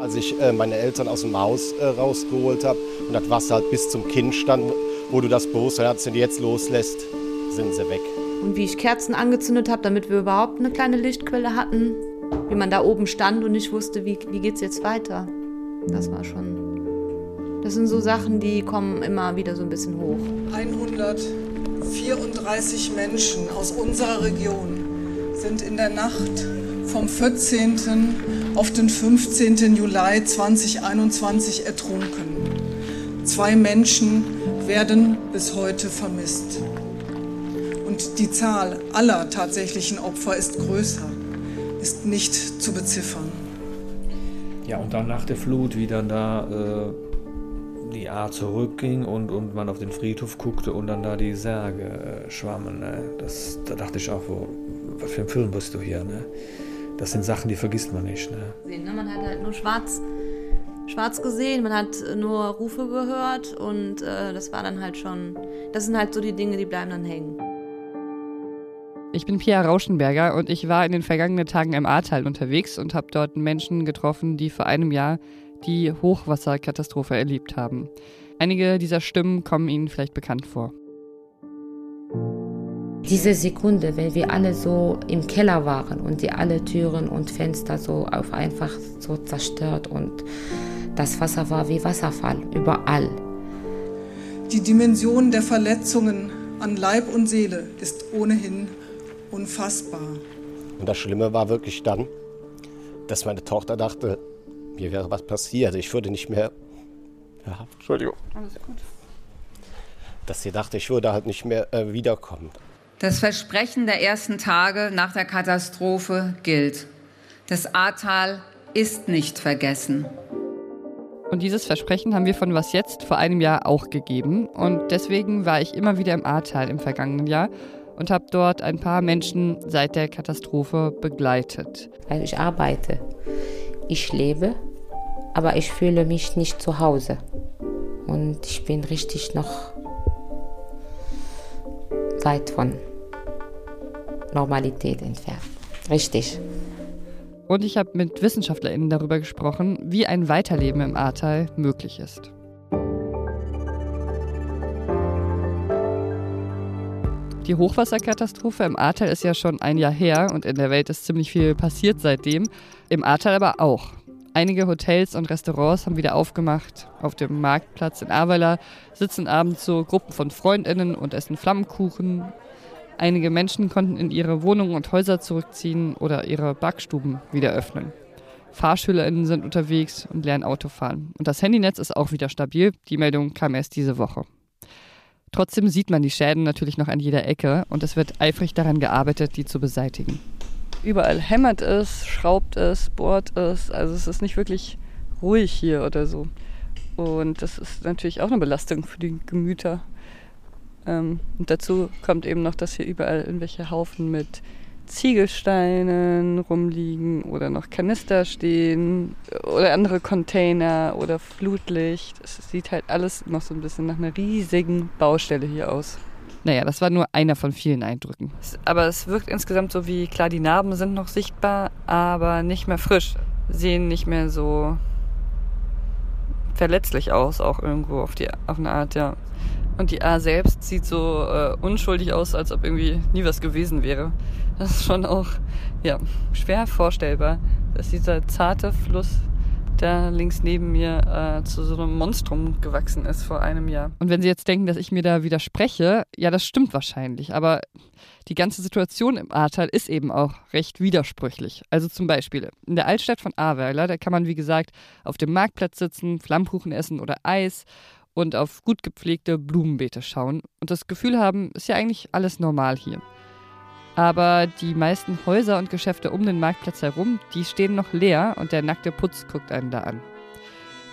Als ich äh, meine Eltern aus dem Haus äh, rausgeholt habe und das Wasser halt bis zum Kinn stand, wo du das Bewusstsein hast, wenn du jetzt loslässt, sind sie weg. Und wie ich Kerzen angezündet habe, damit wir überhaupt eine kleine Lichtquelle hatten, wie man da oben stand und nicht wusste, wie, wie geht es jetzt weiter. Das war schon. Das sind so Sachen, die kommen immer wieder so ein bisschen hoch. 134 Menschen aus unserer Region sind in der Nacht vom 14. auf den 15. Juli 2021 ertrunken. Zwei Menschen werden bis heute vermisst. Und die Zahl aller tatsächlichen Opfer ist größer, ist nicht zu beziffern. Ja, und dann nach der Flut, wie dann da äh, die A zurückging und, und man auf den Friedhof guckte und dann da die Särge äh, schwammen. Ne? Das, da dachte ich auch, wo, was für ein Film bist du hier? Ne? Das sind Sachen, die vergisst man nicht. Ne? ne? Man hat halt nur schwarz, schwarz gesehen, man hat nur Rufe gehört und äh, das war dann halt schon, das sind halt so die Dinge, die bleiben dann hängen. Ich bin Pia Rauschenberger und ich war in den vergangenen Tagen im Ahrtal unterwegs und habe dort Menschen getroffen, die vor einem Jahr die Hochwasserkatastrophe erlebt haben. Einige dieser Stimmen kommen Ihnen vielleicht bekannt vor. Diese Sekunde, wenn wir alle so im Keller waren und die alle Türen und Fenster so auf einfach so zerstört und das Wasser war wie Wasserfall überall. Die Dimension der Verletzungen an Leib und Seele ist ohnehin unfassbar. Und das Schlimme war wirklich dann, dass meine Tochter dachte, mir wäre was passiert. Ich würde nicht mehr. Ja, Entschuldigung. Alles gut. Dass sie dachte, ich würde halt nicht mehr äh, wiederkommen. Das Versprechen der ersten Tage nach der Katastrophe gilt. Das Ahrtal ist nicht vergessen. Und dieses Versprechen haben wir von Was Jetzt vor einem Jahr auch gegeben. Und deswegen war ich immer wieder im Ahrtal im vergangenen Jahr und habe dort ein paar Menschen seit der Katastrophe begleitet. Also ich arbeite, ich lebe, aber ich fühle mich nicht zu Hause. Und ich bin richtig noch weit von Normalität entfernt. Richtig. Und ich habe mit WissenschaftlerInnen darüber gesprochen, wie ein Weiterleben im Ahrtal möglich ist. Die Hochwasserkatastrophe im Ahrtal ist ja schon ein Jahr her und in der Welt ist ziemlich viel passiert seitdem. Im Ahrtal aber auch. Einige Hotels und Restaurants haben wieder aufgemacht. Auf dem Marktplatz in Ahrweiler sitzen abends so Gruppen von Freundinnen und essen Flammkuchen. Einige Menschen konnten in ihre Wohnungen und Häuser zurückziehen oder ihre Backstuben wieder öffnen. FahrschülerInnen sind unterwegs und lernen Autofahren. Und das Handynetz ist auch wieder stabil. Die Meldung kam erst diese Woche. Trotzdem sieht man die Schäden natürlich noch an jeder Ecke und es wird eifrig daran gearbeitet, die zu beseitigen. Überall hämmert es, schraubt es, bohrt es. Also es ist nicht wirklich ruhig hier oder so. Und das ist natürlich auch eine Belastung für die Gemüter. Ähm, und dazu kommt eben noch, dass hier überall irgendwelche Haufen mit Ziegelsteinen rumliegen oder noch Kanister stehen oder andere Container oder Flutlicht. Es sieht halt alles noch so ein bisschen nach einer riesigen Baustelle hier aus. Naja, das war nur einer von vielen Eindrücken. Aber es wirkt insgesamt so wie, klar, die Narben sind noch sichtbar, aber nicht mehr frisch. Sehen nicht mehr so verletzlich aus, auch irgendwo auf, die, auf eine Art, ja. Und die A selbst sieht so äh, unschuldig aus, als ob irgendwie nie was gewesen wäre. Das ist schon auch ja, schwer vorstellbar, dass dieser zarte Fluss da links neben mir äh, zu so einem Monstrum gewachsen ist vor einem Jahr. Und wenn Sie jetzt denken, dass ich mir da widerspreche, ja, das stimmt wahrscheinlich. Aber die ganze Situation im Ahrtal ist eben auch recht widersprüchlich. Also zum Beispiel in der Altstadt von Ahrweiler, da kann man wie gesagt auf dem Marktplatz sitzen, Flammkuchen essen oder Eis und auf gut gepflegte Blumenbeete schauen und das Gefühl haben, ist ja eigentlich alles normal hier. Aber die meisten Häuser und Geschäfte um den Marktplatz herum, die stehen noch leer und der nackte Putz guckt einen da an.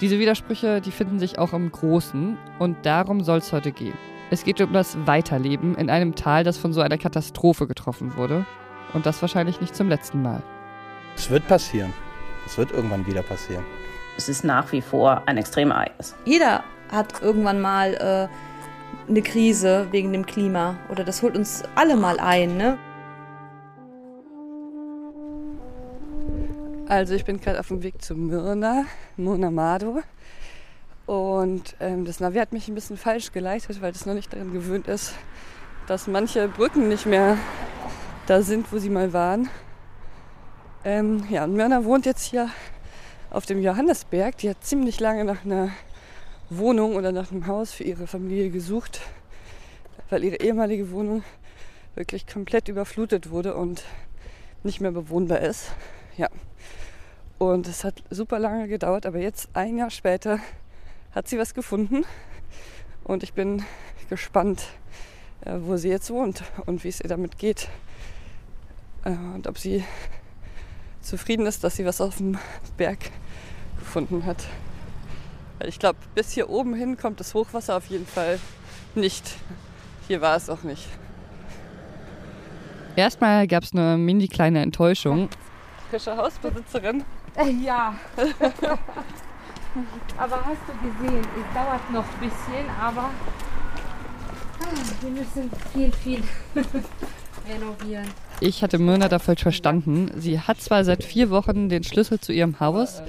Diese Widersprüche, die finden sich auch im Großen und darum soll es heute gehen. Es geht um das Weiterleben in einem Tal, das von so einer Katastrophe getroffen wurde. Und das wahrscheinlich nicht zum letzten Mal. Es wird passieren. Es wird irgendwann wieder passieren. Es ist nach wie vor ein Extremereignis. Jeder hat irgendwann mal äh, eine Krise wegen dem Klima. Oder das holt uns alle mal ein. Ne? Also ich bin gerade auf dem Weg zu Myrna, Mona Mado. Und ähm, das Navi hat mich ein bisschen falsch geleitet, weil das noch nicht daran gewöhnt ist, dass manche Brücken nicht mehr da sind, wo sie mal waren. Ähm, ja, und Myrna wohnt jetzt hier auf dem Johannesberg. Die hat ziemlich lange nach einer Wohnung oder nach einem Haus für ihre Familie gesucht, weil ihre ehemalige Wohnung wirklich komplett überflutet wurde und nicht mehr bewohnbar ist. Ja. Und es hat super lange gedauert, aber jetzt ein Jahr später hat sie was gefunden und ich bin gespannt, äh, wo sie jetzt wohnt und wie es ihr damit geht äh, und ob sie zufrieden ist, dass sie was auf dem Berg gefunden hat. Weil ich glaube, bis hier oben hin kommt das Hochwasser auf jeden Fall nicht. Hier war es auch nicht. Erstmal gab es eine mini kleine Enttäuschung. Frische Hausbesitzerin. Äh, ja. aber hast du gesehen, es dauert noch ein bisschen, aber ah, wir müssen viel, viel renovieren. Ich hatte Myrna da falsch verstanden. Sie hat zwar seit vier Wochen den Schlüssel zu ihrem Haus,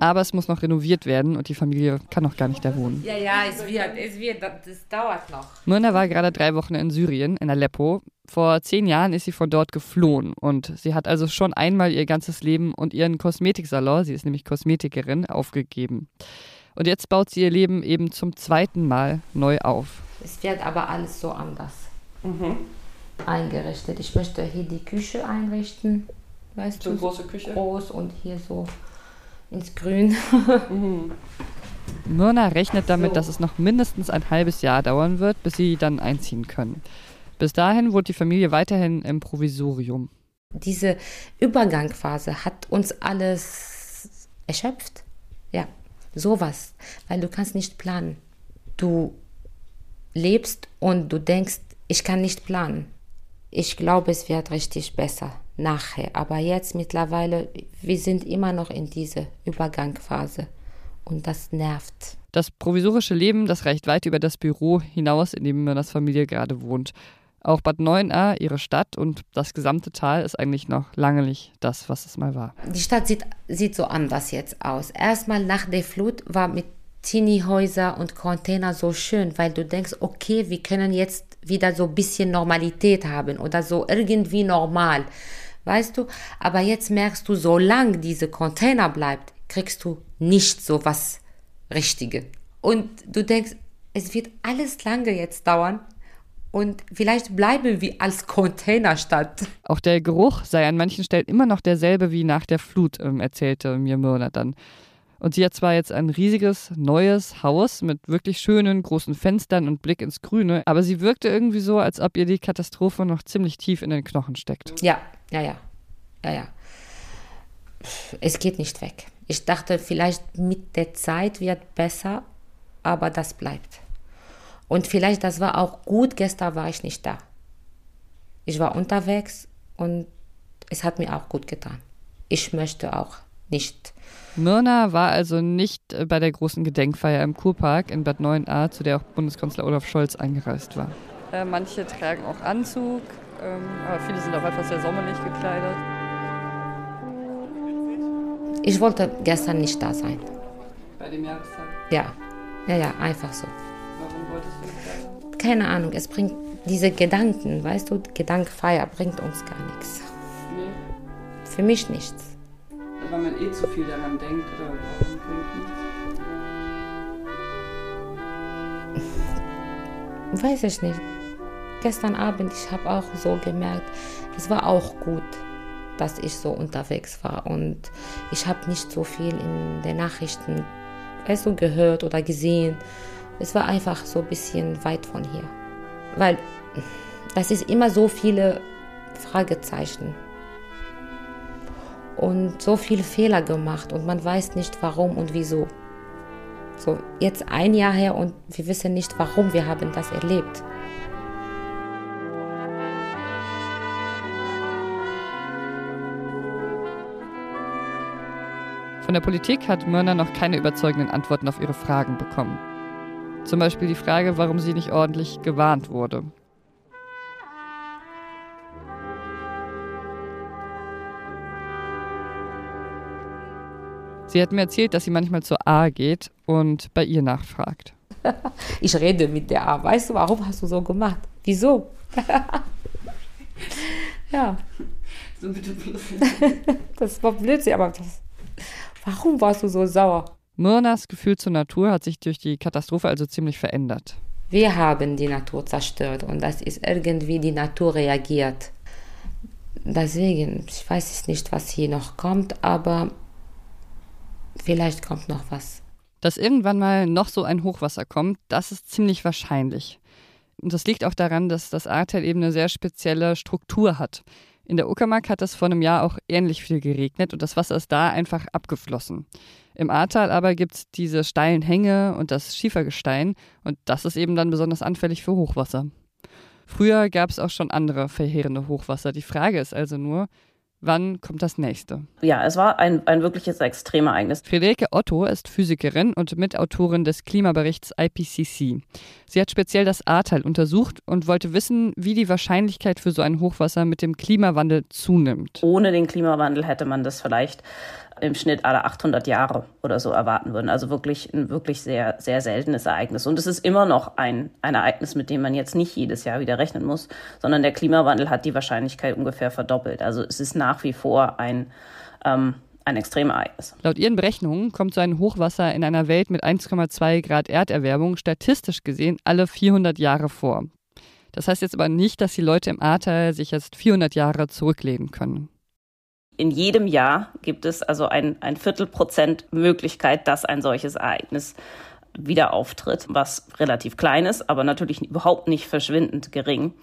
aber es muss noch renoviert werden und die Familie kann noch gar nicht da wohnen. Ja, ja, es wird, es wird, das dauert noch. Myrna war gerade drei Wochen in Syrien, in Aleppo. Vor zehn Jahren ist sie von dort geflohen und sie hat also schon einmal ihr ganzes Leben und ihren Kosmetiksalon, sie ist nämlich Kosmetikerin, aufgegeben. Und jetzt baut sie ihr Leben eben zum zweiten Mal neu auf. Es wird aber alles so anders Mhm. eingerichtet. Ich möchte hier die Küche einrichten, weißt So du? eine große Küche. Groß und hier so ins Grün. Mhm. Myrna rechnet damit, dass es noch mindestens ein halbes Jahr dauern wird, bis sie dann einziehen können. Bis dahin wohnt die Familie weiterhin im Provisorium. Diese Übergangsphase hat uns alles erschöpft. Ja, sowas. Weil du kannst nicht planen. Du lebst und du denkst, ich kann nicht planen. Ich glaube, es wird richtig besser nachher. Aber jetzt mittlerweile, wir sind immer noch in dieser Übergangsphase. Und das nervt. Das provisorische Leben, das reicht weit über das Büro hinaus, in dem Myrnas Familie gerade wohnt. Auch Bad Neuenahr, ihre Stadt und das gesamte Tal ist eigentlich noch lange nicht das, was es mal war. Die Stadt sieht, sieht so anders jetzt aus. Erstmal nach der Flut war mit Teenie-Häuser und Container so schön, weil du denkst, okay, wir können jetzt wieder so ein bisschen Normalität haben oder so irgendwie normal. Weißt du? Aber jetzt merkst du, solange diese Container bleibt, kriegst du nicht so was Richtige. Und du denkst, es wird alles lange jetzt dauern und vielleicht bleiben wir als Containerstadt. Auch der Geruch sei an manchen Stellen immer noch derselbe wie nach der Flut, ähm, erzählte mir Myrna dann. Und sie hat zwar jetzt ein riesiges, neues Haus mit wirklich schönen, großen Fenstern und Blick ins Grüne, aber sie wirkte irgendwie so, als ob ihr die Katastrophe noch ziemlich tief in den Knochen steckt. Ja, ja, ja. Ja, ja. Es geht nicht weg. Ich dachte, vielleicht mit der Zeit wird besser, aber das bleibt. Und vielleicht, das war auch gut, gestern war ich nicht da. Ich war unterwegs und es hat mir auch gut getan. Ich möchte auch nicht. Myrna war also nicht äh, bei der großen Gedenkfeier im Kurpark in Bad Neuenahr, zu der auch Bundeskanzler Olaf Scholz eingereist war. Äh, manche tragen auch Anzug, ähm, aber viele sind auch etwas sehr sommerlich gekleidet. Ich wollte gestern nicht da sein. Bei dem Jahrestag. Ja, ja, ja, einfach so. Warum wolltest du nicht da sein? Keine Ahnung, es bringt diese Gedanken, weißt du, Gedankfeier bringt uns gar nichts. Nee, Für mich nichts. Weil man eh zu viel daran denkt oder warum bringt nichts? Weiß ich nicht. Gestern Abend, ich habe auch so gemerkt, es war auch gut, dass ich so unterwegs war und ich habe nicht so viel in den Nachrichten weißt du, gehört oder gesehen. Es war einfach so ein bisschen weit von hier. Weil es ist immer so viele Fragezeichen und so viele Fehler gemacht und man weiß nicht warum und wieso. So, jetzt ein Jahr her und wir wissen nicht, warum wir haben das erlebt. Von der Politik hat Myrna noch keine überzeugenden Antworten auf ihre Fragen bekommen. Zum Beispiel die Frage, warum sie nicht ordentlich gewarnt wurde. Sie hat mir erzählt, dass sie manchmal zur A geht und bei ihr nachfragt. ich rede mit der A. Weißt du, warum hast du so gemacht? Wieso? ja. So bitte das war Blödsinn, aber das, warum warst du so sauer? Myrnas Gefühl zur Natur hat sich durch die Katastrophe also ziemlich verändert. Wir haben die Natur zerstört und das ist irgendwie die Natur reagiert. Deswegen, ich weiß es nicht, was hier noch kommt, aber vielleicht kommt noch was. Dass irgendwann mal noch so ein Hochwasser kommt, das ist ziemlich wahrscheinlich. Und das liegt auch daran, dass das Ahrtal eben eine sehr spezielle Struktur hat. In der Uckermark hat es vor einem Jahr auch ähnlich viel geregnet und das Wasser ist da einfach abgeflossen. Im Ahrtal aber gibt es diese steilen Hänge und das Schiefergestein und das ist eben dann besonders anfällig für Hochwasser. Früher gab es auch schon andere verheerende Hochwasser. Die Frage ist also nur, Wann kommt das nächste? Ja, es war ein, ein wirkliches Extremereignis. Friederike Otto ist Physikerin und Mitautorin des Klimaberichts IPCC. Sie hat speziell das Ahrtal untersucht und wollte wissen, wie die Wahrscheinlichkeit für so ein Hochwasser mit dem Klimawandel zunimmt. Ohne den Klimawandel hätte man das vielleicht im Schnitt alle 800 Jahre oder so erwarten würden. Also wirklich ein wirklich sehr, sehr seltenes Ereignis. Und es ist immer noch ein, ein Ereignis, mit dem man jetzt nicht jedes Jahr wieder rechnen muss, sondern der Klimawandel hat die Wahrscheinlichkeit ungefähr verdoppelt. Also es ist nach wie vor ein, ähm, ein Extremereignis. Laut ihren Berechnungen kommt so ein Hochwasser in einer Welt mit 1,2 Grad Erderwärmung statistisch gesehen alle 400 Jahre vor. Das heißt jetzt aber nicht, dass die Leute im Ahrtal sich jetzt 400 Jahre zurücklehnen können in jedem Jahr gibt es also ein, ein Viertelprozent Möglichkeit, dass ein solches Ereignis wieder auftritt, was relativ klein ist, aber natürlich überhaupt nicht verschwindend gering.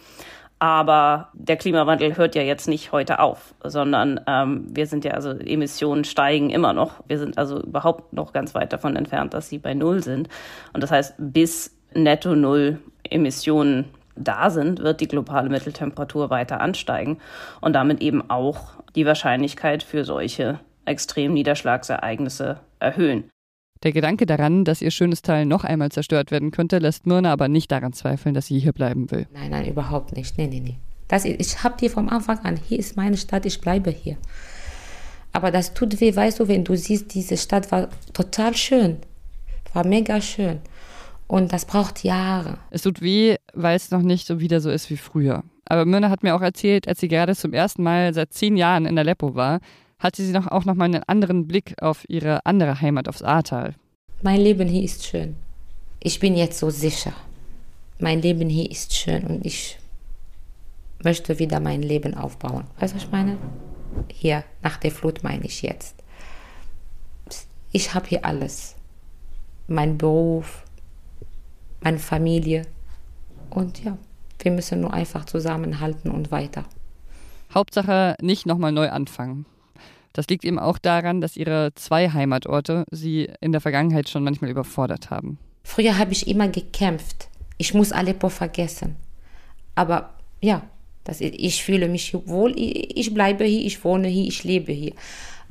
Aber der Klimawandel hört ja jetzt nicht heute auf, sondern ähm, wir sind ja also Emissionen steigen immer noch. Wir sind also überhaupt noch ganz weit davon entfernt, dass sie bei Null sind. Und das heißt, bis netto Null Emissionen da sind, wird die globale Mitteltemperatur weiter ansteigen und damit eben auch die Wahrscheinlichkeit für solche extremen Niederschlagsereignisse erhöhen. Der Gedanke daran, dass ihr schönes Teil noch einmal zerstört werden könnte, lässt Myrna aber nicht daran zweifeln, dass sie hier bleiben will. Nein, nein, überhaupt nicht. Nee, nee, nee. Das, ich habe dir vom Anfang an, hier ist meine Stadt, ich bleibe hier. Aber das tut weh, weißt du, wenn du siehst, diese Stadt war total schön. War mega schön. Und das braucht Jahre. Es tut weh, weil es noch nicht so wieder so ist wie früher. Aber Myrna hat mir auch erzählt, als sie gerade zum ersten Mal seit zehn Jahren in Aleppo war, hatte sie noch auch noch mal einen anderen Blick auf ihre andere Heimat, aufs Ahrtal. Mein Leben hier ist schön. Ich bin jetzt so sicher. Mein Leben hier ist schön und ich möchte wieder mein Leben aufbauen. Weißt du, was ich meine? Hier, nach der Flut meine ich jetzt. Ich habe hier alles. Mein Beruf, meine Familie. Und ja, wir müssen nur einfach zusammenhalten und weiter. Hauptsache nicht nochmal neu anfangen. Das liegt eben auch daran, dass ihre zwei Heimatorte sie in der Vergangenheit schon manchmal überfordert haben. Früher habe ich immer gekämpft. Ich muss Aleppo vergessen. Aber ja, das, ich fühle mich wohl. Ich bleibe hier, ich wohne hier, ich lebe hier.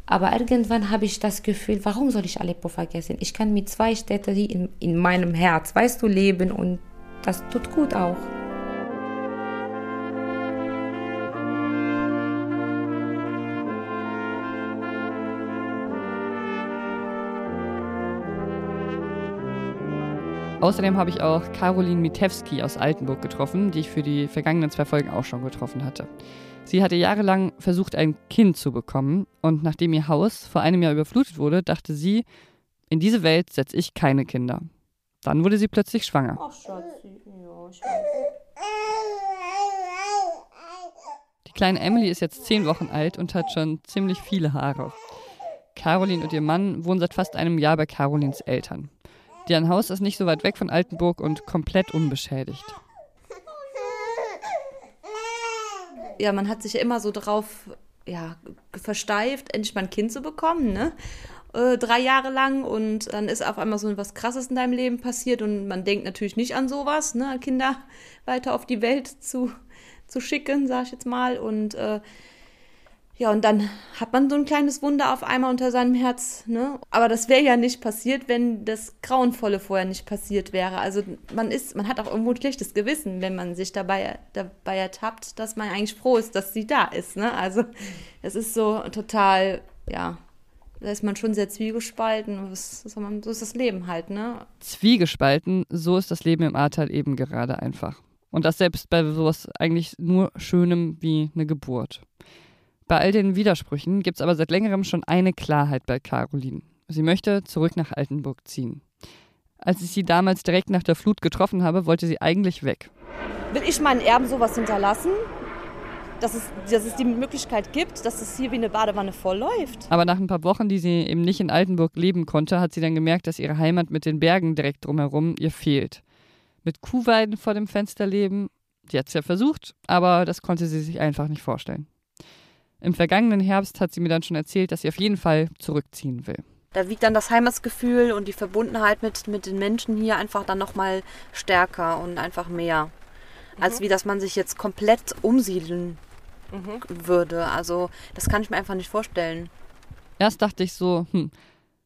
Aber irgendwann habe ich das Gefühl, warum soll ich Aleppo vergessen? Ich kann mit zwei Städten hier in, in meinem Herz, weißt du, leben und das tut gut auch. Außerdem habe ich auch Caroline Mitewski aus Altenburg getroffen, die ich für die vergangenen zwei Folgen auch schon getroffen hatte. Sie hatte jahrelang versucht, ein Kind zu bekommen und nachdem ihr Haus vor einem Jahr überflutet wurde, dachte sie, in diese Welt setze ich keine Kinder. Dann wurde sie plötzlich schwanger. Ach, Schatzi. Ja, ich Die kleine Emily ist jetzt zehn Wochen alt und hat schon ziemlich viele Haare. Caroline und ihr Mann wohnen seit fast einem Jahr bei Carolins Eltern. Deren Haus ist nicht so weit weg von Altenburg und komplett unbeschädigt. Ja, man hat sich ja immer so drauf ja, versteift, endlich mal ein Kind zu bekommen, ne? Äh, drei Jahre lang und dann ist auf einmal so was Krasses in deinem Leben passiert und man denkt natürlich nicht an sowas, ne? Kinder weiter auf die Welt zu, zu schicken, sag ich jetzt mal. Und äh, ja, und dann hat man so ein kleines Wunder auf einmal unter seinem Herz, ne? Aber das wäre ja nicht passiert, wenn das Grauenvolle vorher nicht passiert wäre. Also man ist, man hat auch irgendwo ein schlechtes Gewissen, wenn man sich dabei, dabei ertappt, dass man eigentlich froh ist, dass sie da ist, ne? Also es ist so total, ja, da ist man schon sehr zwiegespalten. Was, was man, so ist das Leben halt, ne? Zwiegespalten, so ist das Leben im Ahrtal eben gerade einfach. Und das selbst bei sowas eigentlich nur Schönem wie eine Geburt. Bei all den Widersprüchen gibt es aber seit längerem schon eine Klarheit bei Caroline. Sie möchte zurück nach Altenburg ziehen. Als ich sie damals direkt nach der Flut getroffen habe, wollte sie eigentlich weg. Will ich meinen Erben sowas hinterlassen? Dass es, dass es die Möglichkeit gibt, dass es hier wie eine Badewanne vollläuft. Aber nach ein paar Wochen, die sie eben nicht in Altenburg leben konnte, hat sie dann gemerkt, dass ihre Heimat mit den Bergen direkt drumherum ihr fehlt. Mit Kuhweiden vor dem Fenster leben, die hat es ja versucht, aber das konnte sie sich einfach nicht vorstellen. Im vergangenen Herbst hat sie mir dann schon erzählt, dass sie auf jeden Fall zurückziehen will. Da wiegt dann das Heimatsgefühl und die Verbundenheit mit, mit den Menschen hier einfach dann nochmal stärker und einfach mehr. Mhm. Als wie, dass man sich jetzt komplett umsiedeln mhm. würde. Also das kann ich mir einfach nicht vorstellen. Erst dachte ich so, hm,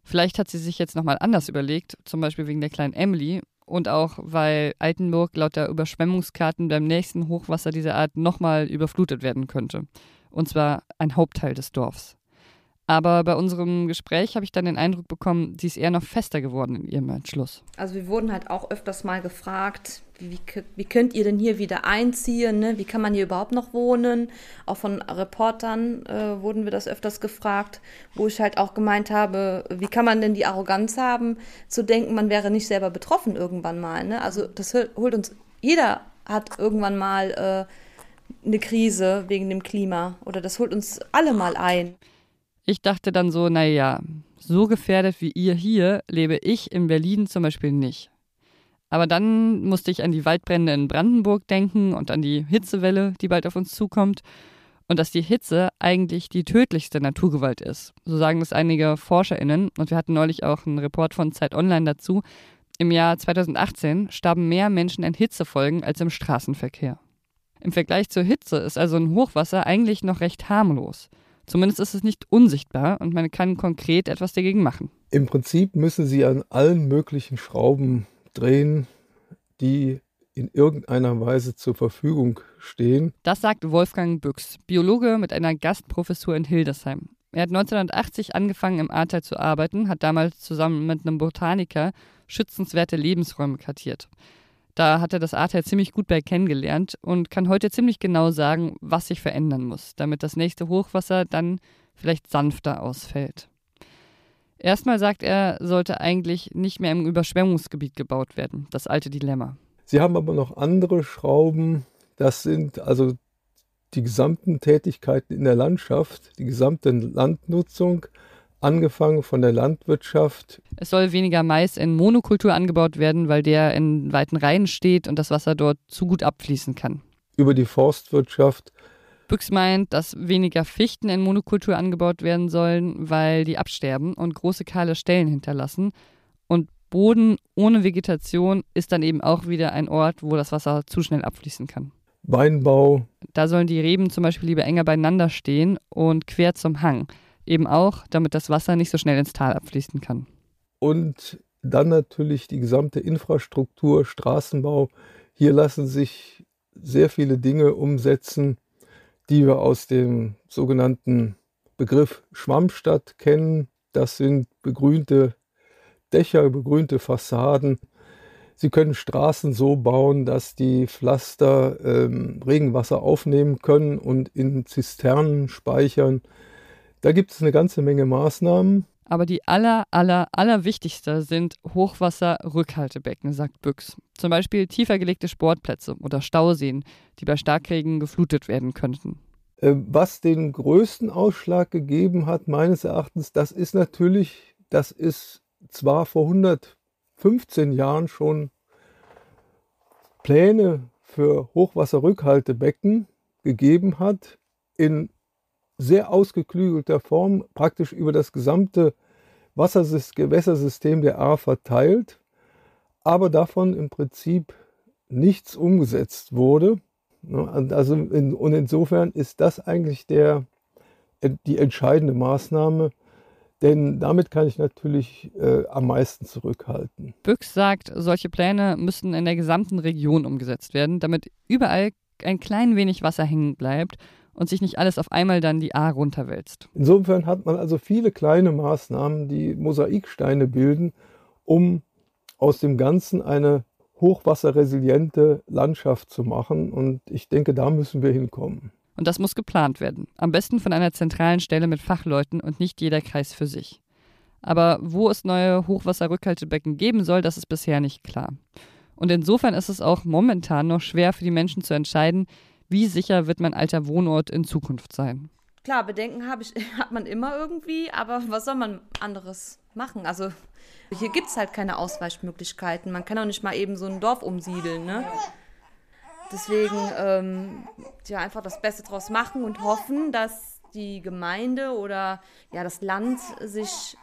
vielleicht hat sie sich jetzt nochmal anders überlegt, zum Beispiel wegen der kleinen Emily und auch, weil Altenburg laut der Überschwemmungskarten beim nächsten Hochwasser dieser Art nochmal überflutet werden könnte. Und zwar ein Hauptteil des Dorfs. Aber bei unserem Gespräch habe ich dann den Eindruck bekommen, sie ist eher noch fester geworden in ihrem Entschluss. Also wir wurden halt auch öfters mal gefragt, wie, wie könnt ihr denn hier wieder einziehen? Ne? Wie kann man hier überhaupt noch wohnen? Auch von Reportern äh, wurden wir das öfters gefragt, wo ich halt auch gemeint habe, wie kann man denn die Arroganz haben, zu denken, man wäre nicht selber betroffen irgendwann mal. Ne? Also das holt uns, jeder hat irgendwann mal äh, eine Krise wegen dem Klima oder das holt uns alle mal ein. Ich dachte dann so, naja, so gefährdet wie ihr hier lebe ich in Berlin zum Beispiel nicht. Aber dann musste ich an die Waldbrände in Brandenburg denken und an die Hitzewelle, die bald auf uns zukommt. Und dass die Hitze eigentlich die tödlichste Naturgewalt ist. So sagen es einige ForscherInnen. Und wir hatten neulich auch einen Report von Zeit Online dazu. Im Jahr 2018 starben mehr Menschen an Hitzefolgen als im Straßenverkehr. Im Vergleich zur Hitze ist also ein Hochwasser eigentlich noch recht harmlos. Zumindest ist es nicht unsichtbar und man kann konkret etwas dagegen machen. Im Prinzip müssen Sie an allen möglichen Schrauben drehen, die in irgendeiner Weise zur Verfügung stehen. Das sagt Wolfgang Büchs, Biologe mit einer Gastprofessur in Hildesheim. Er hat 1980 angefangen im Ahrtal zu arbeiten, hat damals zusammen mit einem Botaniker schützenswerte Lebensräume kartiert. Da hat er das Ahrtal ziemlich gut bei kennengelernt und kann heute ziemlich genau sagen, was sich verändern muss, damit das nächste Hochwasser dann vielleicht sanfter ausfällt. Erstmal sagt er, sollte eigentlich nicht mehr im Überschwemmungsgebiet gebaut werden, das alte Dilemma. Sie haben aber noch andere Schrauben, das sind also die gesamten Tätigkeiten in der Landschaft, die gesamte Landnutzung, angefangen von der Landwirtschaft. Es soll weniger Mais in Monokultur angebaut werden, weil der in weiten Reihen steht und das Wasser dort zu gut abfließen kann. Über die Forstwirtschaft. Büchs meint, dass weniger Fichten in Monokultur angebaut werden sollen, weil die absterben und große kahle Stellen hinterlassen. Und Boden ohne Vegetation ist dann eben auch wieder ein Ort, wo das Wasser zu schnell abfließen kann. Weinbau. Da sollen die Reben zum Beispiel lieber enger beieinander stehen und quer zum Hang. Eben auch, damit das Wasser nicht so schnell ins Tal abfließen kann. Und dann natürlich die gesamte Infrastruktur, Straßenbau. Hier lassen sich sehr viele Dinge umsetzen, die wir aus dem sogenannten Begriff Schwammstadt kennen. Das sind begrünte Dächer, begrünte Fassaden. Sie können Straßen so bauen, dass die Pflaster ähm, Regenwasser aufnehmen können und in Zisternen speichern. Da gibt es eine ganze Menge Maßnahmen. Aber die aller, aller, aller wichtigste sind Hochwasserrückhaltebecken, sagt Büchs. Zum Beispiel tiefer gelegte Sportplätze oder Stauseen, die bei Starkregen geflutet werden könnten. Äh, was den größten Ausschlag gegeben hat, meines Erachtens, das ist natürlich, dass es zwar vor 115 Jahren schon Pläne für Hochwasserrückhaltebecken gegeben hat, in sehr ausgeklügelter Form praktisch über das gesamte Gewässersystem der A verteilt, aber davon im Prinzip nichts umgesetzt wurde. Ne, also in, und insofern ist das eigentlich der, die entscheidende Maßnahme, denn damit kann ich natürlich äh, am meisten zurückhalten. Büchs sagt, solche Pläne müssten in der gesamten Region umgesetzt werden, damit überall ein klein wenig Wasser hängen bleibt und sich nicht alles auf einmal dann die A runterwälzt. Insofern hat man also viele kleine Maßnahmen, die Mosaiksteine bilden, um aus dem Ganzen eine hochwasserresiliente Landschaft zu machen. Und ich denke, da müssen wir hinkommen. Und das muss geplant werden. Am besten von einer zentralen Stelle mit Fachleuten und nicht jeder Kreis für sich. Aber wo es neue Hochwasserrückhaltebecken geben soll, das ist bisher nicht klar. Und insofern ist es auch momentan noch schwer für die Menschen zu entscheiden, wie sicher wird mein alter Wohnort in Zukunft sein. Klar, Bedenken ich, hat man immer irgendwie, aber was soll man anderes machen? Also hier gibt es halt keine Ausweichmöglichkeiten. Man kann auch nicht mal eben so ein Dorf umsiedeln. Ne? Deswegen ähm, ja, einfach das Beste draus machen und hoffen, dass die Gemeinde oder ja, das Land sich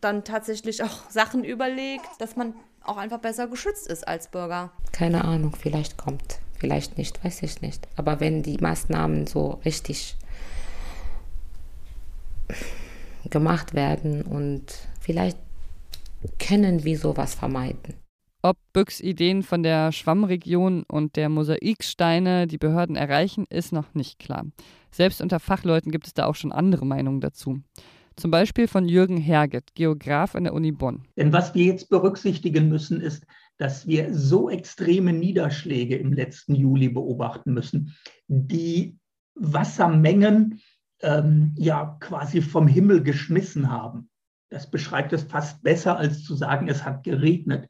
dann tatsächlich auch Sachen überlegt, dass man auch einfach besser geschützt ist als Bürger. Keine Ahnung, vielleicht kommt, vielleicht nicht, weiß ich nicht. Aber wenn die Maßnahmen so richtig gemacht werden und vielleicht können wir sowas vermeiden. Ob Büchs Ideen von der Schwammregion und der Mosaiksteine die Behörden erreichen, ist noch nicht klar. Selbst unter Fachleuten gibt es da auch schon andere Meinungen dazu. Zum Beispiel von Jürgen Herget, Geograf an der Uni Bonn. Denn was wir jetzt berücksichtigen müssen, ist, dass wir so extreme Niederschläge im letzten Juli beobachten müssen, die Wassermengen ähm, ja quasi vom Himmel geschmissen haben. Das beschreibt es fast besser, als zu sagen, es hat geregnet.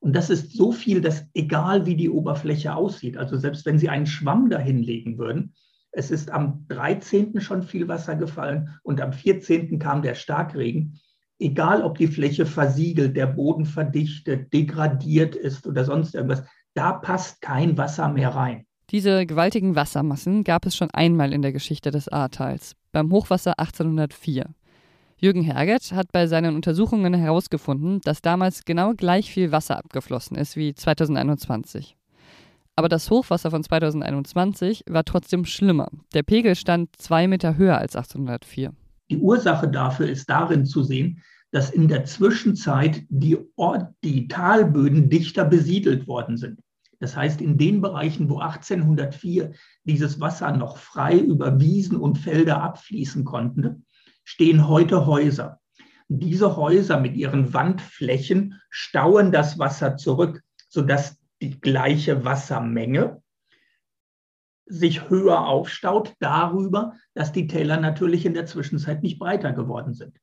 Und das ist so viel, dass egal wie die Oberfläche aussieht, also selbst wenn Sie einen Schwamm dahinlegen würden, es ist am 13. schon viel Wasser gefallen und am 14. kam der Starkregen. Egal, ob die Fläche versiegelt, der Boden verdichtet, degradiert ist oder sonst irgendwas, da passt kein Wasser mehr rein. Diese gewaltigen Wassermassen gab es schon einmal in der Geschichte des Ahrtals, beim Hochwasser 1804. Jürgen Herget hat bei seinen Untersuchungen herausgefunden, dass damals genau gleich viel Wasser abgeflossen ist wie 2021. Aber das Hochwasser von 2021 war trotzdem schlimmer. Der Pegel stand zwei Meter höher als 1804. Die Ursache dafür ist darin zu sehen, dass in der Zwischenzeit die, Ort, die Talböden dichter besiedelt worden sind. Das heißt, in den Bereichen, wo 1804 dieses Wasser noch frei über Wiesen und Felder abfließen konnte, stehen heute Häuser. Diese Häuser mit ihren Wandflächen stauen das Wasser zurück, sodass die gleiche Wassermenge sich höher aufstaut darüber, dass die Täler natürlich in der Zwischenzeit nicht breiter geworden sind.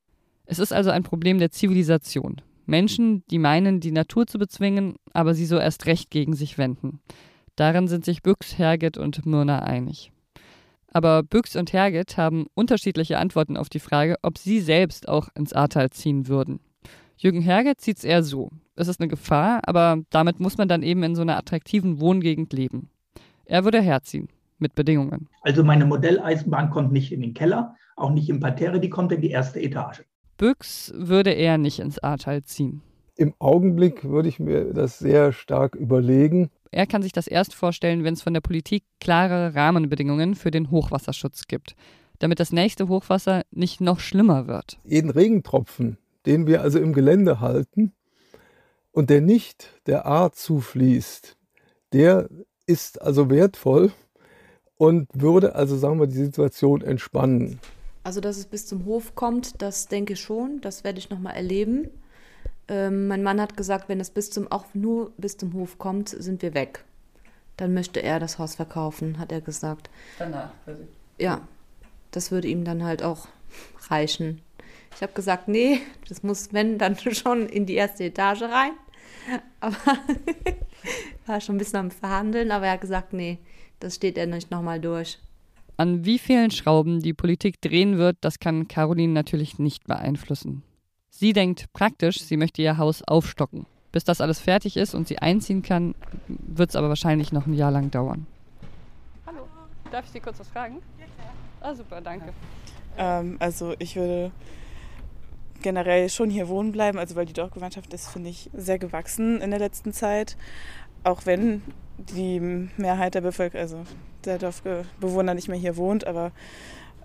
Es ist also ein Problem der Zivilisation. Menschen, die meinen, die Natur zu bezwingen, aber sie so erst recht gegen sich wenden. Darin sind sich Büchs, Herget und Myrna einig. Aber Büchs und Herget haben unterschiedliche Antworten auf die Frage, ob sie selbst auch ins Ahrtal ziehen würden. Jürgen Herget sieht es eher so. Es ist eine Gefahr, aber damit muss man dann eben in so einer attraktiven Wohngegend leben. Er würde herziehen, mit Bedingungen. Also meine Modelleisenbahn kommt nicht in den Keller, auch nicht im Parterre, die kommt in die erste Etage. Büchs würde er nicht ins Ahrtal ziehen. Im Augenblick würde ich mir das sehr stark überlegen. Er kann sich das erst vorstellen, wenn es von der Politik klare Rahmenbedingungen für den Hochwasserschutz gibt, damit das nächste Hochwasser nicht noch schlimmer wird. Jeden Regentropfen, den wir also im Gelände halten und der nicht der Ahr zufließt, der ist also wertvoll und würde also, sagen wir, die Situation entspannen. Also, dass es bis zum Hof kommt, das denke ich schon, das werde ich nochmal erleben. Ähm, mein Mann hat gesagt, wenn es bis zum, auch nur bis zum Hof kommt, sind wir weg. Dann möchte er das Haus verkaufen, hat er gesagt. Danach. Ja, das würde ihm dann halt auch reichen. Ich habe gesagt, nee, das muss, wenn, dann schon in die erste Etage rein. Aber war schon ein bisschen am Verhandeln, aber er hat gesagt, nee, das steht er nicht nochmal durch. An wie vielen Schrauben die Politik drehen wird, das kann Caroline natürlich nicht beeinflussen. Sie denkt praktisch, sie möchte ihr Haus aufstocken. Bis das alles fertig ist und sie einziehen kann, wird es aber wahrscheinlich noch ein Jahr lang dauern. Hallo, darf ich Sie kurz was fragen? Ja, klar. Ah, super, danke. Ähm, also ich würde generell schon hier wohnen bleiben, also weil die Dorfgemeinschaft ist, finde ich, sehr gewachsen in der letzten Zeit. Auch wenn die Mehrheit der Bevölkerung, also der Dorfbewohner nicht mehr hier wohnt, aber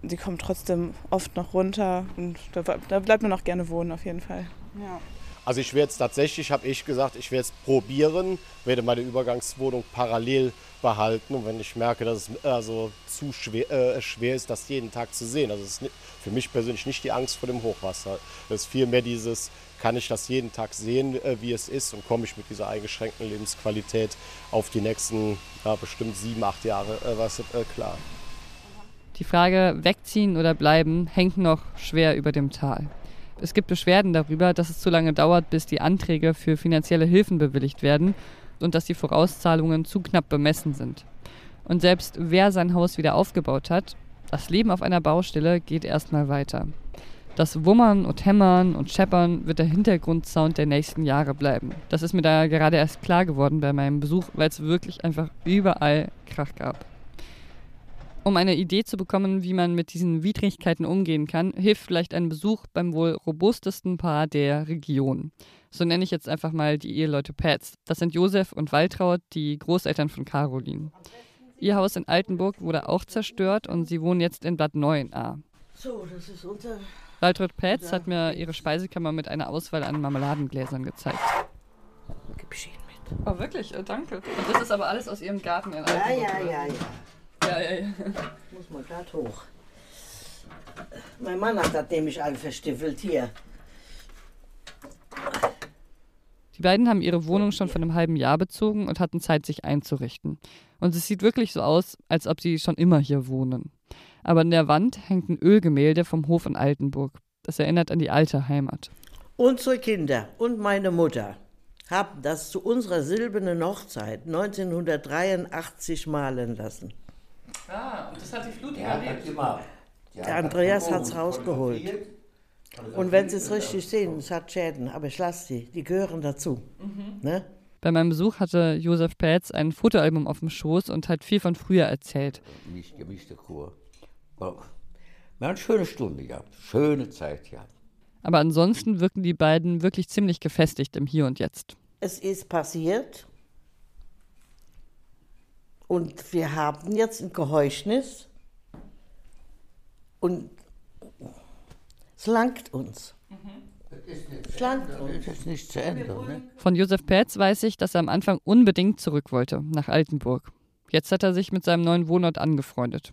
die kommen trotzdem oft noch runter und da, da bleibt man auch gerne wohnen auf jeden Fall. Ja. Also ich werde jetzt tatsächlich, habe ich gesagt, ich werde es probieren, werde meine Übergangswohnung parallel behalten und wenn ich merke, dass es also zu schwer, äh, schwer ist, das jeden Tag zu sehen. Also es ist für mich persönlich nicht die Angst vor dem Hochwasser. Es ist vielmehr dieses, kann ich das jeden Tag sehen, äh, wie es ist und komme ich mit dieser eingeschränkten Lebensqualität auf die nächsten ja, bestimmt sieben, acht Jahre äh, was, äh, klar. Die Frage wegziehen oder bleiben hängt noch schwer über dem Tal. Es gibt Beschwerden darüber, dass es zu lange dauert, bis die Anträge für finanzielle Hilfen bewilligt werden und dass die Vorauszahlungen zu knapp bemessen sind. Und selbst wer sein Haus wieder aufgebaut hat, das Leben auf einer Baustelle geht erstmal weiter. Das Wummern und Hämmern und Scheppern wird der Hintergrundsound der nächsten Jahre bleiben. Das ist mir da gerade erst klar geworden bei meinem Besuch, weil es wirklich einfach überall Krach gab. Um eine Idee zu bekommen, wie man mit diesen Widrigkeiten umgehen kann, hilft vielleicht ein Besuch beim wohl robustesten Paar der Region. So nenne ich jetzt einfach mal die Eheleute Pets. Das sind Josef und Waltraud, die Großeltern von Caroline. Ihr Haus in Altenburg wurde auch zerstört und sie wohnen jetzt in Bad Neuenahr. So, das ist unser. Waltraud Petz hat mir ihre Speisekammer mit einer Auswahl an Marmeladengläsern gezeigt. Gib ich Ihnen mit. Oh, wirklich? Oh, danke. Und das ist aber alles aus Ihrem Garten in. Ja, ja, ja, ja. Ja, ja, ja. Muss man gerade hoch. Mein Mann hat das nämlich all verstiefelt hier. Die beiden haben ihre Wohnung schon vor einem halben Jahr bezogen und hatten Zeit, sich einzurichten. Und es sieht wirklich so aus, als ob sie schon immer hier wohnen. Aber an der Wand hängt ein Ölgemälde vom Hof in Altenburg. Das erinnert an die alte Heimat. Unsere Kinder und meine Mutter haben das zu unserer silbernen Hochzeit 1983 malen lassen. Ah, und das hat die Flut Ja, gemacht. Der Andreas hat es rausgeholt. Und wenn Sie es richtig sehen, es hat Schäden, aber ich lasse die, die gehören dazu. Ne? Bei meinem Besuch hatte Josef Pelz ein Fotoalbum auf dem Schoß und hat viel von früher erzählt. Nicht gemischte Kur. Wir haben eine schöne Stunde gehabt, schöne Zeit gehabt. Aber ansonsten wirken die beiden wirklich ziemlich gefestigt im Hier und Jetzt. Es ist passiert und wir haben jetzt ein Geheuchnis und es langt uns. Es langt uns. Das ist nicht zu Ende. Ne? Von Josef Pelz weiß ich, dass er am Anfang unbedingt zurück wollte, nach Altenburg. Jetzt hat er sich mit seinem neuen Wohnort angefreundet.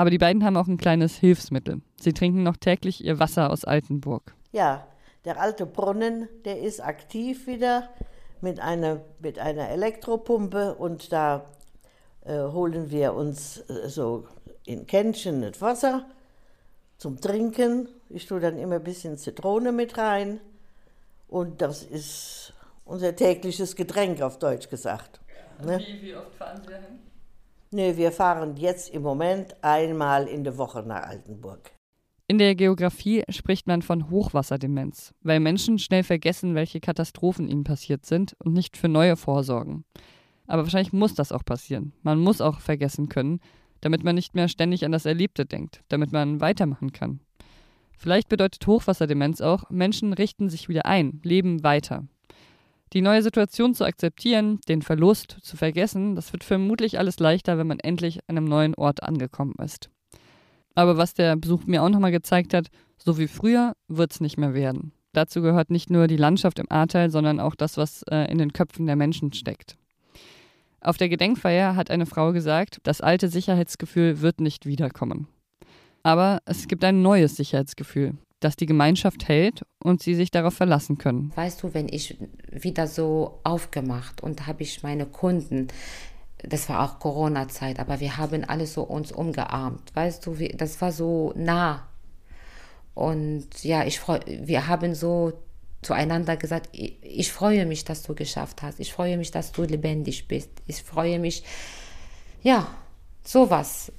Aber die beiden haben auch ein kleines Hilfsmittel. Sie trinken noch täglich ihr Wasser aus Altenburg. Ja, der alte Brunnen, der ist aktiv wieder mit einer, mit einer Elektropumpe und da äh, holen wir uns äh, so in Kännchen das Wasser zum Trinken. Ich tue dann immer ein bisschen Zitrone mit rein und das ist unser tägliches Getränk auf Deutsch gesagt. Ne? Wie, wie oft fahren Sie dahin? Nee, wir fahren jetzt im Moment einmal in der Woche nach Altenburg. In der Geografie spricht man von Hochwasserdemenz, weil Menschen schnell vergessen, welche Katastrophen ihnen passiert sind und nicht für neue vorsorgen. Aber wahrscheinlich muss das auch passieren. Man muss auch vergessen können, damit man nicht mehr ständig an das Erlebte denkt, damit man weitermachen kann. Vielleicht bedeutet Hochwasserdemenz auch, Menschen richten sich wieder ein, leben weiter. Die neue Situation zu akzeptieren, den Verlust zu vergessen, das wird vermutlich alles leichter, wenn man endlich an einem neuen Ort angekommen ist. Aber was der Besuch mir auch nochmal gezeigt hat, so wie früher wird es nicht mehr werden. Dazu gehört nicht nur die Landschaft im Ahrtal, sondern auch das, was äh, in den Köpfen der Menschen steckt. Auf der Gedenkfeier hat eine Frau gesagt, das alte Sicherheitsgefühl wird nicht wiederkommen. Aber es gibt ein neues Sicherheitsgefühl, das die Gemeinschaft hält und sie sich darauf verlassen können. Weißt du, wenn ich wieder so aufgemacht und habe ich meine Kunden, das war auch Corona-Zeit, aber wir haben alle so uns umgearmt. Weißt du, das war so nah. Und ja, ich freu, wir haben so zueinander gesagt, ich freue mich, dass du geschafft hast. Ich freue mich, dass du lebendig bist. Ich freue mich, ja, sowas.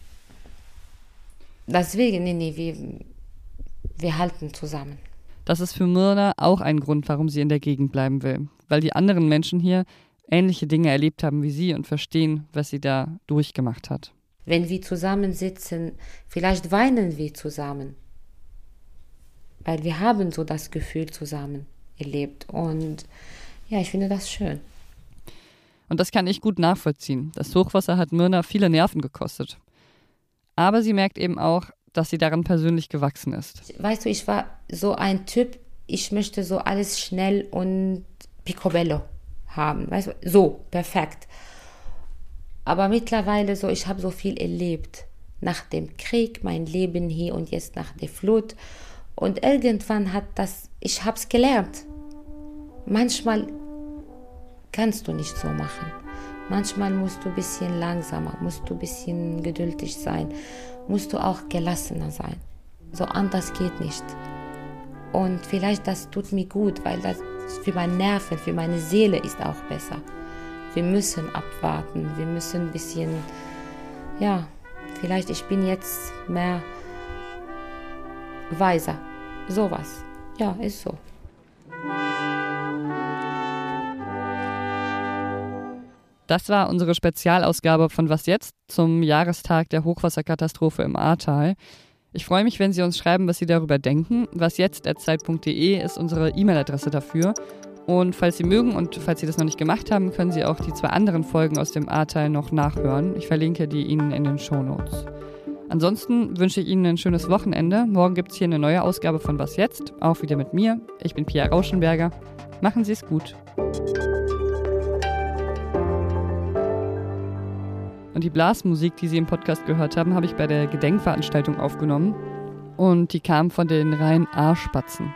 Deswegen, nee, nee, wir, wir halten zusammen. Das ist für Myrna auch ein Grund, warum sie in der Gegend bleiben will. Weil die anderen Menschen hier ähnliche Dinge erlebt haben wie sie und verstehen, was sie da durchgemacht hat. Wenn wir zusammensitzen, vielleicht weinen wir zusammen. Weil wir haben so das Gefühl zusammen erlebt. Und ja, ich finde das schön. Und das kann ich gut nachvollziehen. Das Hochwasser hat Myrna viele Nerven gekostet. Aber sie merkt eben auch, dass sie daran persönlich gewachsen ist. Weißt du, ich war so ein Typ, ich möchte so alles schnell und picobello haben. Weißt du, so, perfekt. Aber mittlerweile so, ich habe so viel erlebt. Nach dem Krieg, mein Leben hier und jetzt nach der Flut. Und irgendwann hat das, ich habe es gelernt. Manchmal kannst du nicht so machen. Manchmal musst du ein bisschen langsamer, musst du ein bisschen geduldig sein, musst du auch gelassener sein. So anders geht nicht. Und vielleicht das tut mir gut, weil das für meine Nerven, für meine Seele ist auch besser. Wir müssen abwarten, wir müssen ein bisschen, ja, vielleicht ich bin jetzt mehr weiser. Sowas. Ja, ist so. Das war unsere Spezialausgabe von Was jetzt zum Jahrestag der Hochwasserkatastrophe im Ahrtal. Ich freue mich, wenn Sie uns schreiben, was Sie darüber denken. Wasjetzt.zeit.de ist unsere E-Mail-Adresse dafür. Und falls Sie mögen und falls Sie das noch nicht gemacht haben, können Sie auch die zwei anderen Folgen aus dem A-Teil noch nachhören. Ich verlinke die Ihnen in den Show Notes. Ansonsten wünsche ich Ihnen ein schönes Wochenende. Morgen gibt es hier eine neue Ausgabe von Was jetzt, auch wieder mit mir. Ich bin Pia Rauschenberger. Machen Sie es gut. Und die Blasmusik, die Sie im Podcast gehört haben, habe ich bei der Gedenkveranstaltung aufgenommen. Und die kam von den Rhein-A-Spatzen.